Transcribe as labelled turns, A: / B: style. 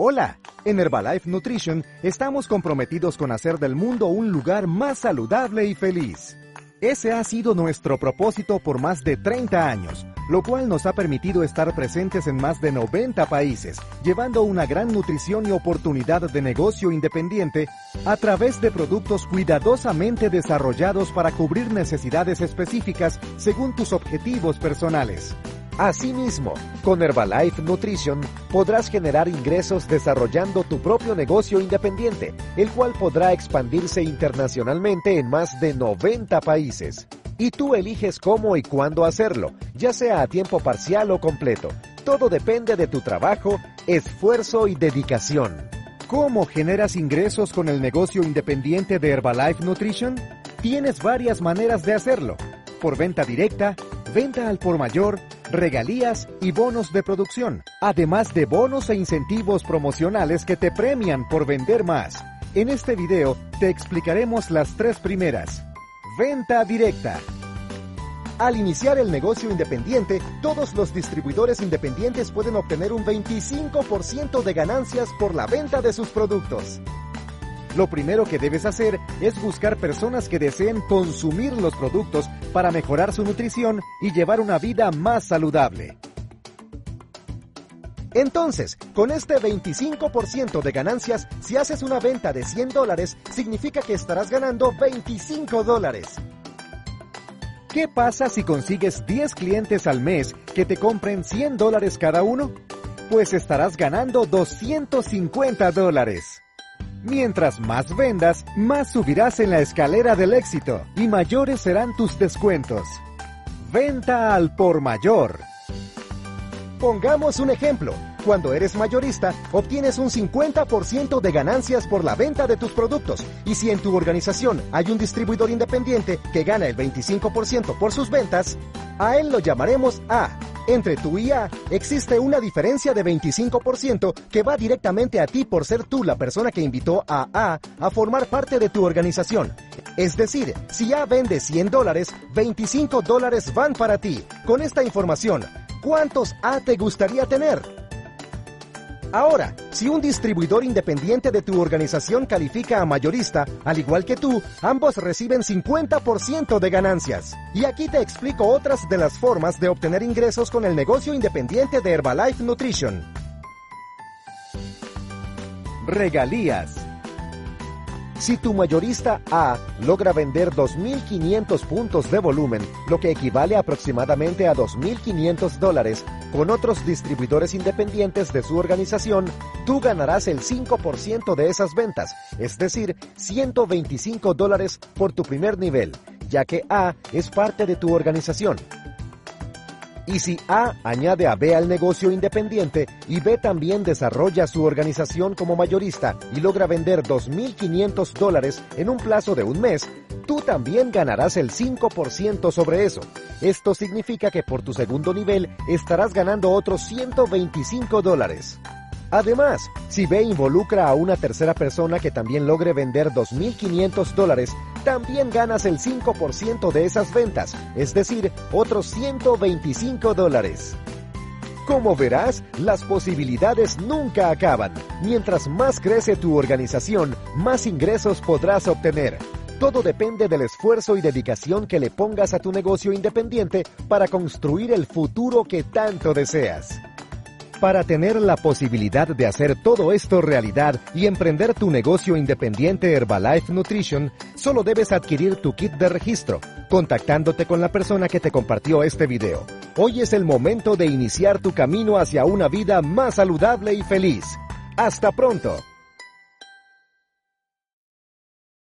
A: Hola, en Herbalife Nutrition estamos comprometidos con hacer del mundo un lugar más saludable y feliz. Ese ha sido nuestro propósito por más de 30 años, lo cual nos ha permitido estar presentes en más de 90 países, llevando una gran nutrición y oportunidad de negocio independiente a través de productos cuidadosamente desarrollados para cubrir necesidades específicas según tus objetivos personales. Asimismo, con Herbalife Nutrition podrás generar ingresos desarrollando tu propio negocio independiente, el cual podrá expandirse internacionalmente en más de 90 países. Y tú eliges cómo y cuándo hacerlo, ya sea a tiempo parcial o completo. Todo depende de tu trabajo, esfuerzo y dedicación. ¿Cómo generas ingresos con el negocio independiente de Herbalife Nutrition? Tienes varias maneras de hacerlo. Por venta directa, venta al por mayor, regalías y bonos de producción, además de bonos e incentivos promocionales que te premian por vender más. En este video te explicaremos las tres primeras. Venta directa. Al iniciar el negocio independiente, todos los distribuidores independientes pueden obtener un 25% de ganancias por la venta de sus productos. Lo primero que debes hacer es buscar personas que deseen consumir los productos para mejorar su nutrición y llevar una vida más saludable. Entonces, con este 25% de ganancias, si haces una venta de 100 dólares, significa que estarás ganando 25 dólares. ¿Qué pasa si consigues 10 clientes al mes que te compren 100 dólares cada uno? Pues estarás ganando 250 dólares. Mientras más vendas, más subirás en la escalera del éxito y mayores serán tus descuentos. Venta al por mayor. Pongamos un ejemplo. Cuando eres mayorista, obtienes un 50% de ganancias por la venta de tus productos. Y si en tu organización hay un distribuidor independiente que gana el 25% por sus ventas, a él lo llamaremos A entre tú y A existe una diferencia de 25% que va directamente a ti por ser tú la persona que invitó a A a formar parte de tu organización. Es decir, si A vende 100 dólares, 25 dólares van para ti. Con esta información, ¿cuántos A te gustaría tener? Ahora, si un distribuidor independiente de tu organización califica a mayorista, al igual que tú, ambos reciben 50% de ganancias. Y aquí te explico otras de las formas de obtener ingresos con el negocio independiente de Herbalife Nutrition. Regalías. Si tu mayorista A logra vender 2.500 puntos de volumen, lo que equivale aproximadamente a 2.500 dólares, con otros distribuidores independientes de su organización, tú ganarás el 5% de esas ventas, es decir, 125 dólares por tu primer nivel, ya que A es parte de tu organización. Y si A añade a B al negocio independiente y B también desarrolla su organización como mayorista y logra vender 2.500 dólares en un plazo de un mes, tú también ganarás el 5% sobre eso. Esto significa que por tu segundo nivel estarás ganando otros 125 dólares. Además, si B involucra a una tercera persona que también logre vender 2.500 dólares, también ganas el 5% de esas ventas, es decir, otros 125 dólares. Como verás, las posibilidades nunca acaban. Mientras más crece tu organización, más ingresos podrás obtener. Todo depende del esfuerzo y dedicación que le pongas a tu negocio independiente para construir el futuro que tanto deseas. Para tener la posibilidad de hacer todo esto realidad y emprender tu negocio independiente Herbalife Nutrition, solo debes adquirir tu kit de registro, contactándote con la persona que te compartió este video. Hoy es el momento de iniciar tu camino hacia una vida más saludable y feliz. ¡Hasta pronto!